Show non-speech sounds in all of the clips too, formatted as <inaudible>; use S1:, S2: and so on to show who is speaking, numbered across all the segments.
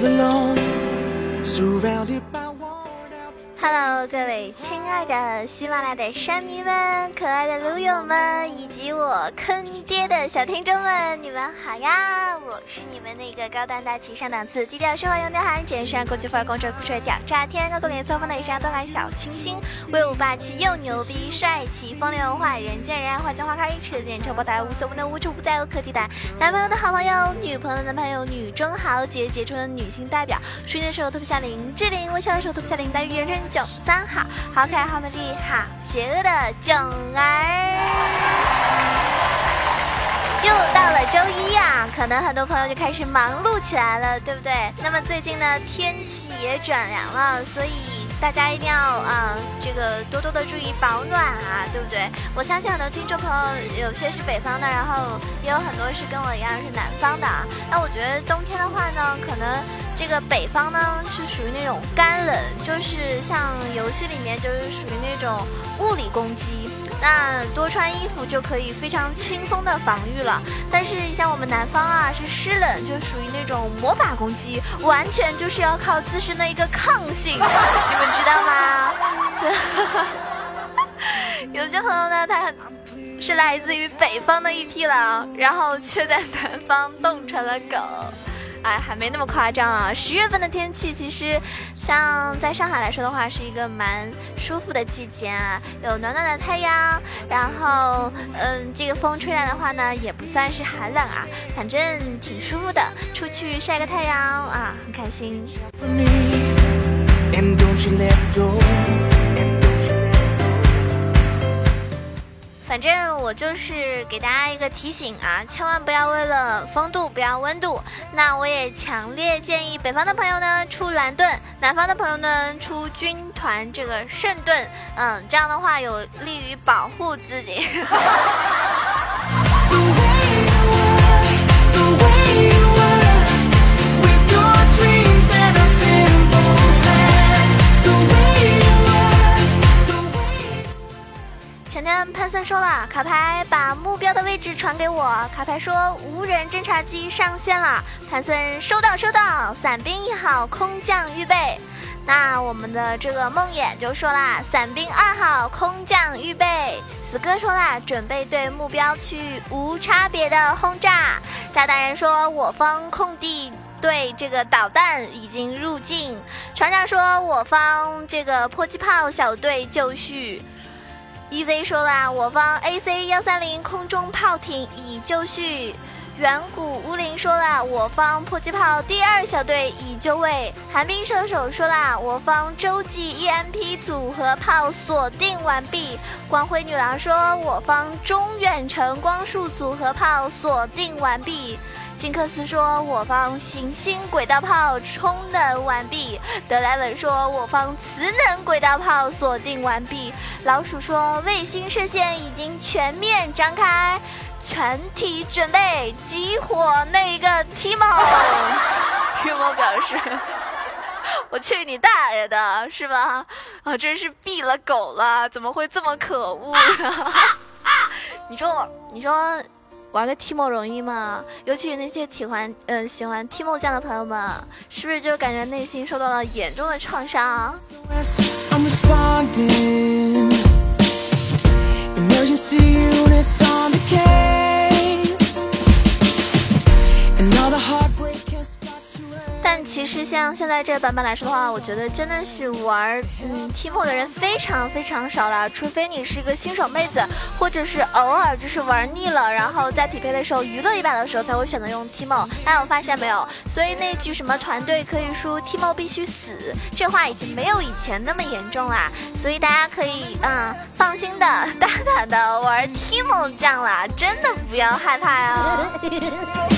S1: Hello，各位亲爱的喜马拉雅的山迷们、可爱的撸友们，以及我坑爹的小听众们，你们好呀！是你们那个高端大气上档次、低调奢华有内涵、简约时尚国际范儿、公主酷帅屌炸天、高冷脸色风的一山东海小清新、威武霸气又牛逼、帅气风流文化、人见人爱、花见花开、车见车爆胎、无所不能、无处不在、无可替代。男朋友的好朋友，女朋友的男朋友，女中豪杰，杰出的女性代表。睡的时候特别像林志玲，微笑的时候特别像林黛玉，人称囧三好，好可爱，好美丽，好邪恶的囧儿。又到了周一啊，可能很多朋友就开始忙碌起来了，对不对？那么最近呢，天气也转凉了，所以。大家一定要啊，这个多多的注意保暖啊，对不对？我相信很多听众朋友有些是北方的，然后也有很多是跟我一样是南方的啊。那我觉得冬天的话呢，可能这个北方呢是属于那种干冷，就是像游戏里面就是属于那种物理攻击。那多穿衣服就可以非常轻松的防御了，但是像我们南方啊，是湿冷，就属于那种魔法攻击，完全就是要靠自身的一个抗性，<laughs> 你们知道吗？<laughs> 有些朋友呢，他是来自于北方的一匹狼，然后却在南方冻成了狗。哎，还没那么夸张啊！十月份的天气，其实像在上海来说的话，是一个蛮舒服的季节啊，有暖暖的太阳，然后嗯，这个风吹来的话呢，也不算是寒冷啊，反正挺舒服的，出去晒个太阳啊，很开心。反正我就是给大家一个提醒啊，千万不要为了风度不要温度。那我也强烈建议北方的朋友呢出蓝盾，南方的朋友呢出军团这个圣盾，嗯，这样的话有利于保护自己。<laughs> 潘森说了，卡牌把目标的位置传给我。卡牌说无人侦察机上线了。潘森收到收到，伞兵一号空降预备。那我们的这个梦魇就说啦，伞兵二号空降预备。子哥说啦，准备对目标区域无差别的轰炸。炸弹人说我方空地对这个导弹已经入境。船长说我方这个迫击炮小队就绪。EZ 说啦，我方 AC 幺三零空中炮艇已就绪。远古乌灵说啦，我方迫击炮第二小队已就位。寒冰射手说啦，我方洲际 EMP 组合炮锁定完毕。光辉女郎说，我方中远程光束组合炮锁定完毕。金克斯说：“我方行星轨道炮充能完毕。”德莱文说：“我方磁能轨道炮锁定完毕。”老鼠说：“卫星射线已经全面张开，全体准备激活那一个 Timo。<laughs> tm 表示：“我去你大爷的，是吧？啊，真是毙了狗了！怎么会这么可恶呢？<laughs> 你说，你说。”玩个 Timo 容易吗？尤其是那些喜欢嗯喜欢 Timo 酱的朋友们，是不是就感觉内心受到了严重的创伤？但其实像现在这个版本来说的话，我觉得真的是玩嗯 Timo 的人非常非常少了，除非你是一个新手妹子，或者是偶尔就是玩腻了，然后在匹配的时候娱乐一把的时候才会选择用 Timo。大家有发现没有？所以那句什么团队可以输，Timo 必须死，这话已经没有以前那么严重啦。所以大家可以嗯放心的 <laughs> 大胆的玩 Timo 酱啦，真的不要害怕 <laughs>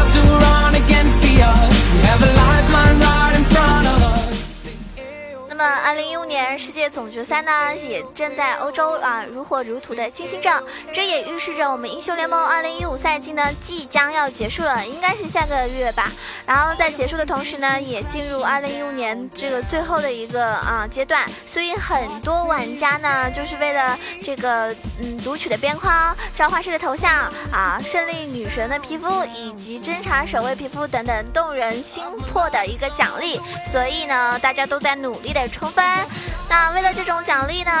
S1: 世界总决赛呢也正在欧洲啊如火如荼的进行着这也预示着我们英雄联盟二零一五赛季呢即将要结束了应该是下个月吧。然后在结束的同时呢也进入二零一五年这个最后的一个啊阶段。所以很多玩家呢就是为了这个嗯读取的边框召唤师的头像啊胜利女神的皮肤以及侦察守卫皮肤等等动人心魄的一个奖励所以呢大家都在努力的冲分那为了这种奖励呢，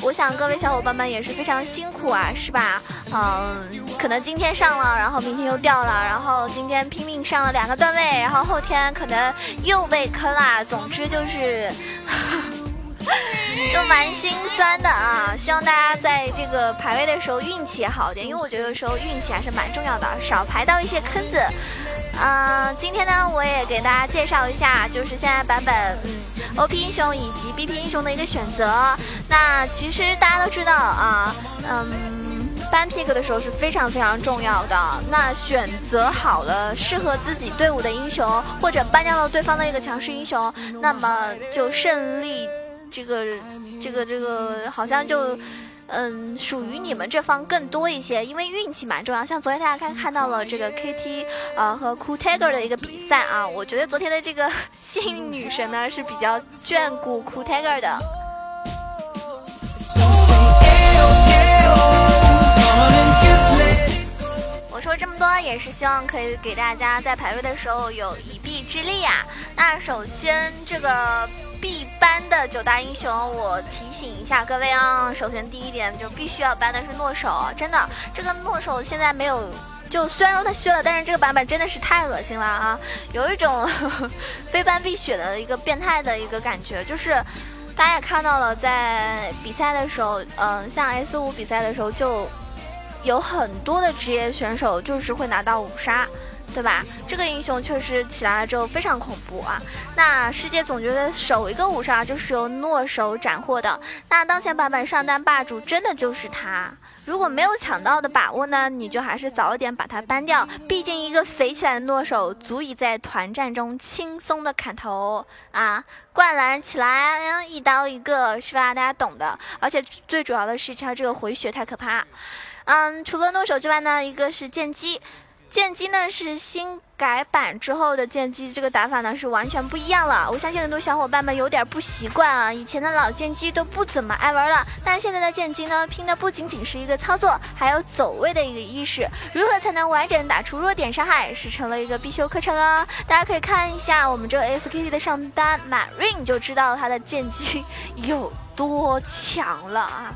S1: 我想各位小伙伴们也是非常辛苦啊，是吧？嗯，可能今天上了，然后明天又掉了，然后今天拼命上了两个段位，然后后天可能又被坑了。总之就是，<laughs> 都蛮心酸的啊！希望大家在这个排位的时候运气好点，因为我觉得有时候运气还是蛮重要的，少排到一些坑子。嗯，今天呢，我也给大家介绍一下，就是现在版本，嗯，OP 英雄以及 BP 英雄的一个选择。那其实大家都知道啊，嗯，搬 pick 的时候是非常非常重要的。那选择好了适合自己队伍的英雄，或者搬掉了对方的一个强势英雄，那么就胜利，这个，这个，这个，好像就。嗯，属于你们这方更多一些，因为运气蛮重要。像昨天大家看看到了这个 KT 呃和 Cool Tiger 的一个比赛啊，我觉得昨天的这个 <laughs> 幸运女神呢是比较眷顾 Cool Tiger 的。我说这么多也是希望可以给大家在排位的时候有一臂之力啊。那首先这个。必搬的九大英雄，我提醒一下各位啊。首先第一点就必须要搬的是诺手，真的，这个诺手现在没有，就虽然说他削了，但是这个版本真的是太恶心了啊，有一种非搬必选的一个变态的一个感觉。就是大家也看到了，在比赛的时候，嗯，像 S 五比赛的时候，就有很多的职业选手就是会拿到五杀。对吧？这个英雄确实起来了之后非常恐怖啊！那世界总觉得首一个五杀就是由诺手斩获的。那当前版本上单霸主真的就是他。如果没有抢到的把握呢，你就还是早一点把他搬掉。毕竟一个肥起来的诺手足以在团战中轻松的砍头啊！灌篮起来，一刀一个，是吧？大家懂的。而且最主要的是他这个回血太可怕。嗯，除了诺手之外呢，一个是剑姬。剑姬呢是新改版之后的剑姬，这个打法呢是完全不一样了。我相信很多小伙伴们有点不习惯啊，以前的老剑姬都不怎么爱玩了。但现在的剑姬呢，拼的不仅仅是一个操作，还有走位的一个意识。如何才能完整打出弱点伤害，是成了一个必修课程啊！大家可以看一下我们这个 SKT 的上单马 Rain，就知道他的剑姬有多强了啊！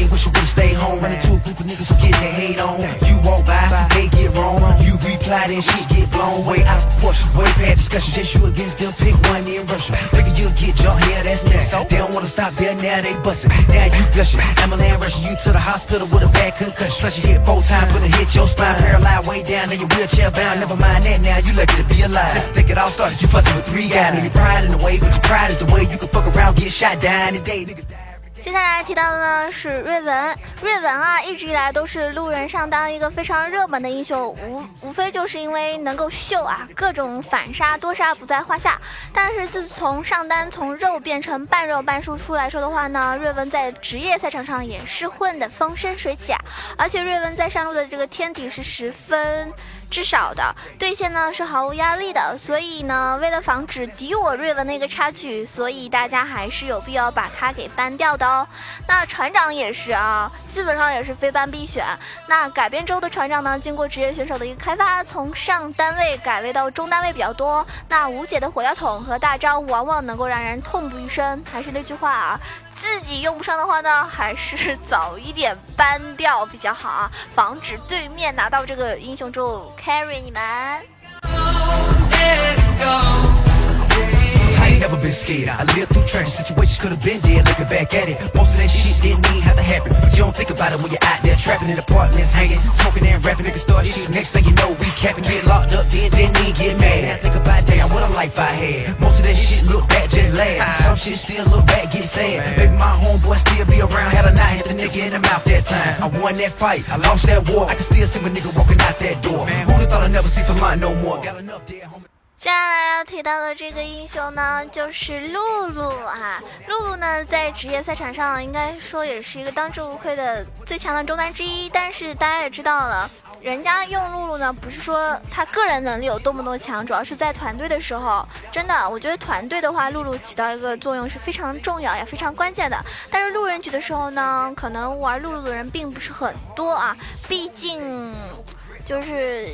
S1: You would've stayed home. Run into a group of niggas who getting their hate on. You walk by, they get wrong. You reply, then shit get blown way out of proportion. Way past discussion, just you against them. Pick one in Russia. Figure you'll get your hair, that's next. They don't wanna stop there, now they bustin'. Now you gushing. Emily rushing you to the hospital with a bad concussion. Plus you hit four times, but it hit your spine. Paralyzed way down, now you wheelchair bound. Never mind that now, you lucky to be alive. Just think it all started, you fussing with three guys. And your pride in the way, but your pride is the way you can fuck around, get shot down today. Niggas die. 接下来提到的呢是瑞文，瑞文啊，一直以来都是路人上当一个非常热门的英雄，无无非就是因为能够秀啊，各种反杀多杀不在话下。但是自从上单从肉变成半肉半输出来说的话呢，瑞文在职业赛场上也是混得风生水起啊，而且瑞文在上路的这个天敌是十分。至少的对线呢是毫无压力的，所以呢，为了防止敌我瑞文的一个差距，所以大家还是有必要把它给搬掉的哦。那船长也是啊，基本上也是非搬必选。那改编之后的船长呢，经过职业选手的一个开发，从上单位改为到中单位比较多。那无解的火药桶和大招往往能够让人痛不欲生。还是那句话啊。自己用不上的话呢，还是早一点搬掉比较好啊，防止对面拿到这个英雄之后 carry 你们。Never been scared. I lived through tragic situations, could have been dead. Looking back at it, most of that shit didn't even have to happen. But you don't think about it when you're out there trapping in apartments, hanging, smoking and rapping. Niggas start shit. Next thing you know, we capping, get locked up, then didn't even get mad. Now think about damn what a life I had. Most of that shit look back just last. Ah. Some shit, still look back, get sad. Maybe my homeboy still be around, had a knife hit the nigga in the mouth that time. I won that fight, I lost that war. I can still see my nigga walking out that door. Who'da thought I'd never see for line no more? Got enough dead homies. 接下来要提到的这个英雄呢，就是露露啊。露露呢，在职业赛场上应该说也是一个当之无愧的最强的中单之一。但是大家也知道了，人家用露露呢，不是说他个人能力有多么多强，主要是在团队的时候，真的，我觉得团队的话，露露起到一个作用是非常重要也非常关键的。但是路人局的时候呢，可能玩露露的人并不是很多啊，毕竟就是。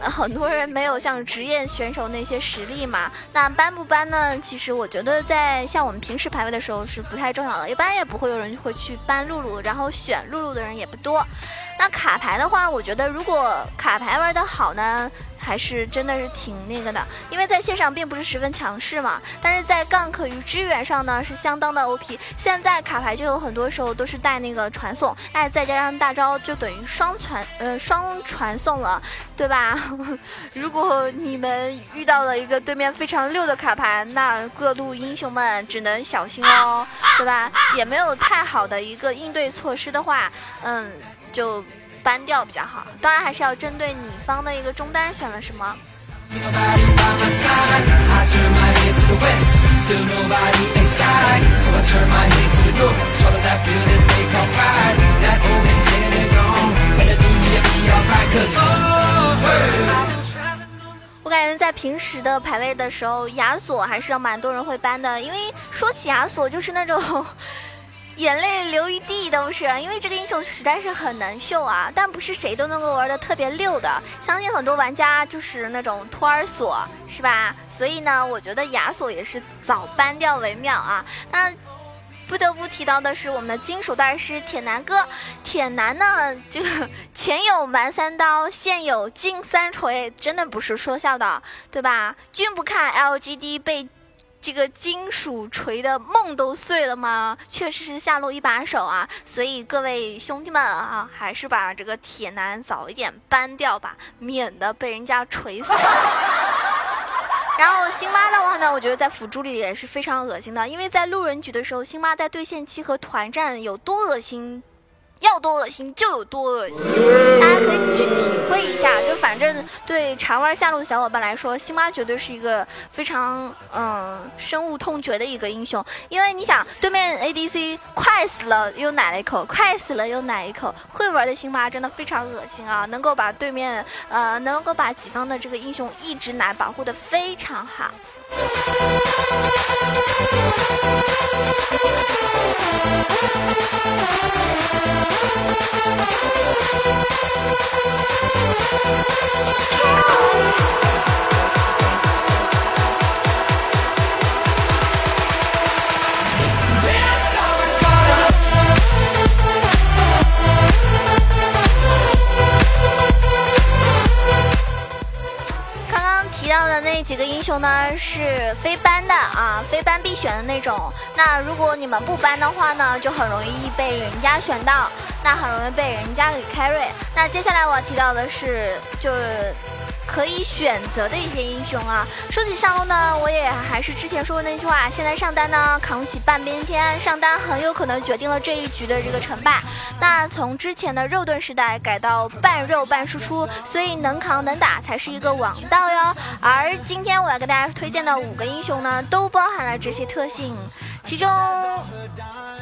S1: 很多人没有像职业选手那些实力嘛，那搬不搬呢？其实我觉得在像我们平时排位的时候是不太重要的，一般也不会有人会去搬露露，然后选露露的人也不多。那卡牌的话，我觉得如果卡牌玩的好呢？还是真的是挺那个的，因为在线上并不是十分强势嘛，但是在 gank 与支援上呢是相当的 OP。现在卡牌就有很多时候都是带那个传送，哎，再加上大招就等于双传，呃，双传送了，对吧？<laughs> 如果你们遇到了一个对面非常溜的卡牌，那各路英雄们只能小心哦，对吧？也没有太好的一个应对措施的话，嗯，就。搬掉比较好，当然还是要针对你方的一个中单选了什么。我感觉在平时的排位的时候，亚索还是蛮多人会搬的，因为说起亚索就是那种。眼泪流一地都是，因为这个英雄实在是很难秀啊，但不是谁都能够玩的特别溜的。相信很多玩家就是那种托儿所，是吧？所以呢，我觉得亚索也是早搬掉为妙啊。那不得不提到的是我们的金属大师铁男哥，铁男呢，这个前有蛮三刀，现有金三锤，真的不是说笑的，对吧？君不看 LGD 被。这个金属锤的梦都碎了吗？确实是下路一把手啊，所以各位兄弟们啊，还是把这个铁男早一点搬掉吧，免得被人家锤死。<laughs> 然后辛巴的话呢，我觉得在辅助里也是非常恶心的，因为在路人局的时候，辛巴在对线期和团战有多恶心。要多恶心就有多恶心，大家可以去体会一下。就反正对常玩下路的小伙伴来说，辛巴绝对是一个非常嗯深恶痛绝的一个英雄。因为你想，对面 ADC 快死了又奶了一口，快死了又奶一口，会玩的辛巴真的非常恶心啊！能够把对面呃能够把己方的这个英雄一直奶保护的非常好。球呢是非班的啊，非班必选的那种。那如果你们不班的话呢，就很容易被人家选到，那很容易被人家给 carry。那接下来我要提到的是，就。可以选择的一些英雄啊，说起上路呢，我也还是之前说的那句话，现在上单呢扛起半边天，上单很有可能决定了这一局的这个成败。那从之前的肉盾时代改到半肉半输出，所以能扛能打才是一个王道哟。而今天我要给大家推荐的五个英雄呢，都包含了这些特性，其中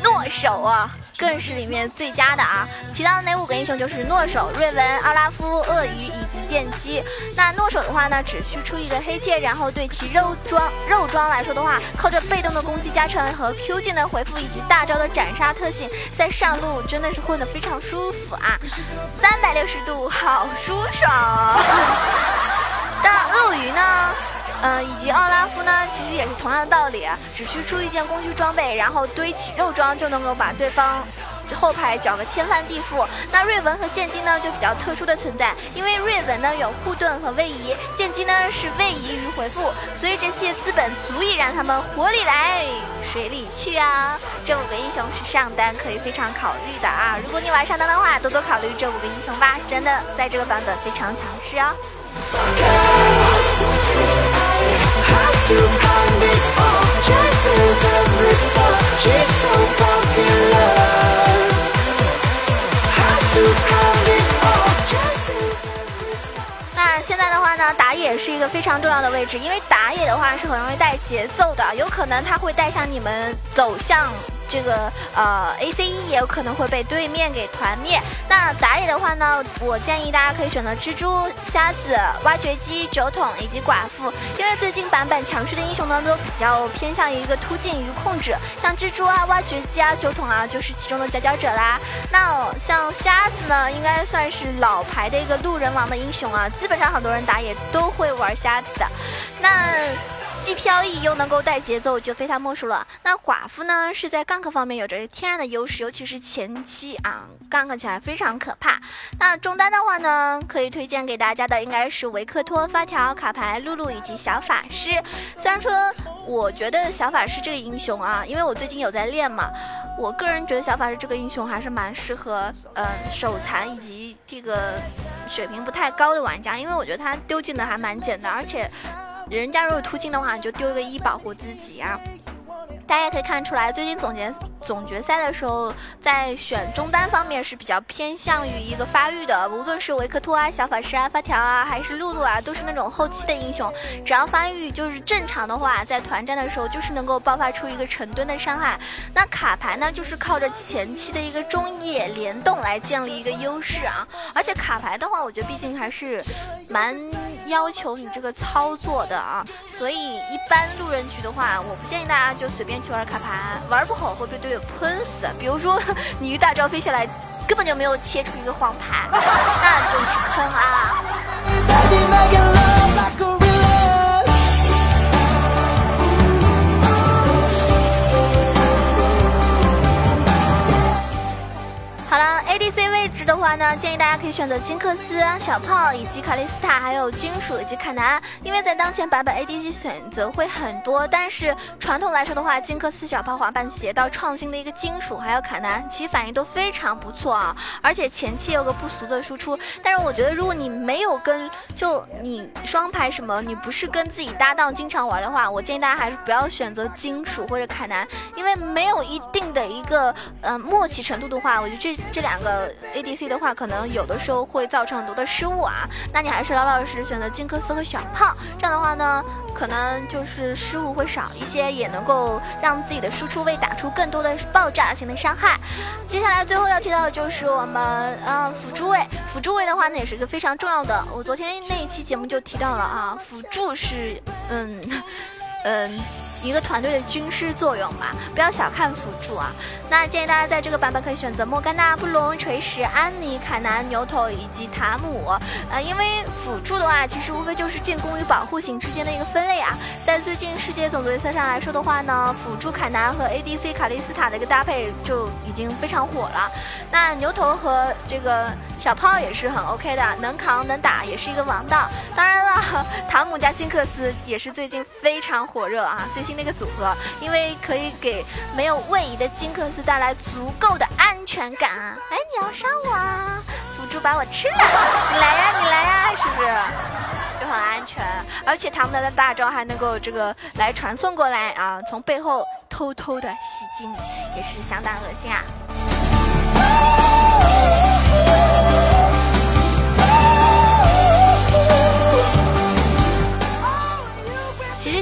S1: 诺手啊。更是里面最佳的啊！提到的哪五个英雄就是诺手、瑞文、奥拉夫、鳄鱼以及剑姬。那诺手的话呢，只需出一个黑切，然后对其肉装肉装来说的话，靠着被动的攻击加成和 Q 技能回复以及大招的斩杀特性，在上路真的是混得非常舒服啊！三百六十度好舒爽。<laughs> 那鳄鱼呢？嗯，以及奥拉夫呢，其实也是同样的道理，只需出一件工具装备，然后堆起肉装，就能够把对方后排搅个天翻地覆。那瑞文和剑姬呢，就比较特殊的存在，因为瑞文呢有护盾和位移，剑姬呢是位移与回复，所以这些资本足以让他们火里来，水里去啊。这五个英雄是上单可以非常考虑的啊，如果你玩上单的话，多多考虑这五个英雄吧，真的在这个版本非常强势哦。Has to find it all just as
S2: every starjust so fucking love has to find it all just as every star.
S1: 那现在的话呢打野是一个非常重要的位置因为打野的话是很容易带节奏的有可能他会带向你们走向这个呃，ACE 也有可能会被对面给团灭。那打野的话呢，我建议大家可以选择蜘蛛、瞎子、挖掘机、酒桶以及寡妇，因为最近版本强势的英雄呢都比较偏向于一个突进与控制，像蜘蛛啊、挖掘机啊、酒桶啊就是其中的佼佼者啦。那像瞎子呢，应该算是老牌的一个路人王的英雄啊，基本上很多人打野都会玩瞎子的。那。既飘逸又能够带节奏，就非他莫属了。那寡妇呢，是在 gank 方面有着天然的优势，尤其是前期啊，gank 起来非常可怕。那中单的话呢，可以推荐给大家的应该是维克托、发条、卡牌、露露以及小法师。虽然说我觉得小法师这个英雄啊，因为我最近有在练嘛，我个人觉得小法师这个英雄还是蛮适合嗯手残以及这个水平不太高的玩家，因为我觉得他丢技能还蛮简单，而且。人家如果突进的话，你就丢一个一保护自己啊。大家也可以看出来，最近总结总决赛的时候，在选中单方面是比较偏向于一个发育的，无论是维克托啊、小法师啊、发条啊，还是露露啊，都是那种后期的英雄，只要发育就是正常的话，在团战的时候就是能够爆发出一个成吨的伤害。那卡牌呢，就是靠着前期的一个中野联动来建立一个优势啊。而且卡牌的话，我觉得毕竟还是蛮要求你这个操作的啊，所以一般路人局的话，我不建议大家就随便。去玩卡牌，玩不好会被队友喷死。比如说，你一个大招飞下来，根本就没有切出一个黄牌，那就是坑啊！，ADC 位置的话呢，建议大家可以选择金克斯、小炮以及卡莉斯塔，还有金属以及凯南，因为在当前版本 ADC 选择会很多，但是传统来说的话，金克斯、小炮、滑板鞋到创新的一个金属，还有凯南，其反应都非常不错啊，而且前期有个不俗的输出。但是我觉得，如果你没有跟就你双排什么，你不是跟自己搭档经常玩的话，我建议大家还是不要选择金属或者凯南，因为没有一定的一个呃默契程度的话，我觉得这。这两个 AD D C 的话，可能有的时候会造成很多的失误啊。那你还是老老实实选择金克斯和小炮，这样的话呢，可能就是失误会少一些，也能够让自己的输出位打出更多的爆炸性的伤害。接下来最后要提到的就是我们呃辅助位，辅助位的话呢，也是一个非常重要的。我昨天那一期节目就提到了啊，辅助是嗯嗯。一个团队的军师作用吧，不要小看辅助啊。那建议大家在这个版本可以选择莫甘娜、布隆、锤石、安妮、凯南、牛头以及塔姆。呃，因为辅助的话，其实无非就是进攻与保护型之间的一个分类啊。在最近世界总决赛上来说的话呢，辅助凯南和 ADC 卡莉斯塔的一个搭配就已经非常火了。那牛头和这个小炮也是很 OK 的，能扛能打，也是一个王道。当然了，<laughs> 塔姆加金克斯也是最近非常火火热啊。最新那个组合，因为可以给没有位移的金克斯带来足够的安全感啊！哎，你要杀我啊？辅助把我吃了，你来呀，你来呀，是不是？就很安全，而且他们的大招还能够这个来传送过来啊，从背后偷偷的袭击你，也是相当恶心啊！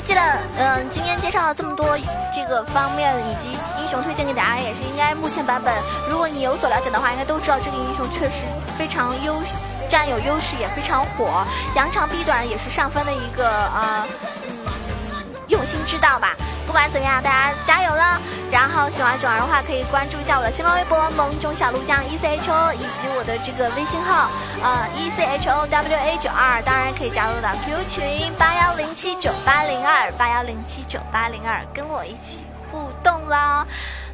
S1: 记得嗯，今天介绍了这么多这个方面以及英雄推荐给大家，也是应该目前版本，如果你有所了解的话，应该都知道这个英雄确实非常优，占有优势也非常火，扬长避短也是上分的一个啊。用心之道吧，不管怎么样，大家加油了。然后喜欢九儿的话，可以关注一下我的新浪微博“萌种小鹿酱 E C H O”，以及我的这个微信号呃 E C H O W A 九二，当然可以加入到 QQ 群八幺零七九八零二八幺零七九八零二，跟我一起互动啦。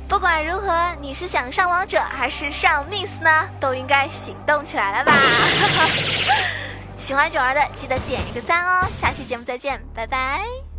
S1: 不管如何，你是想上王者还是上 Miss 呢？都应该行动起来了吧。<laughs> 喜欢九儿的，记得点一个赞哦。下期节目再见，拜拜。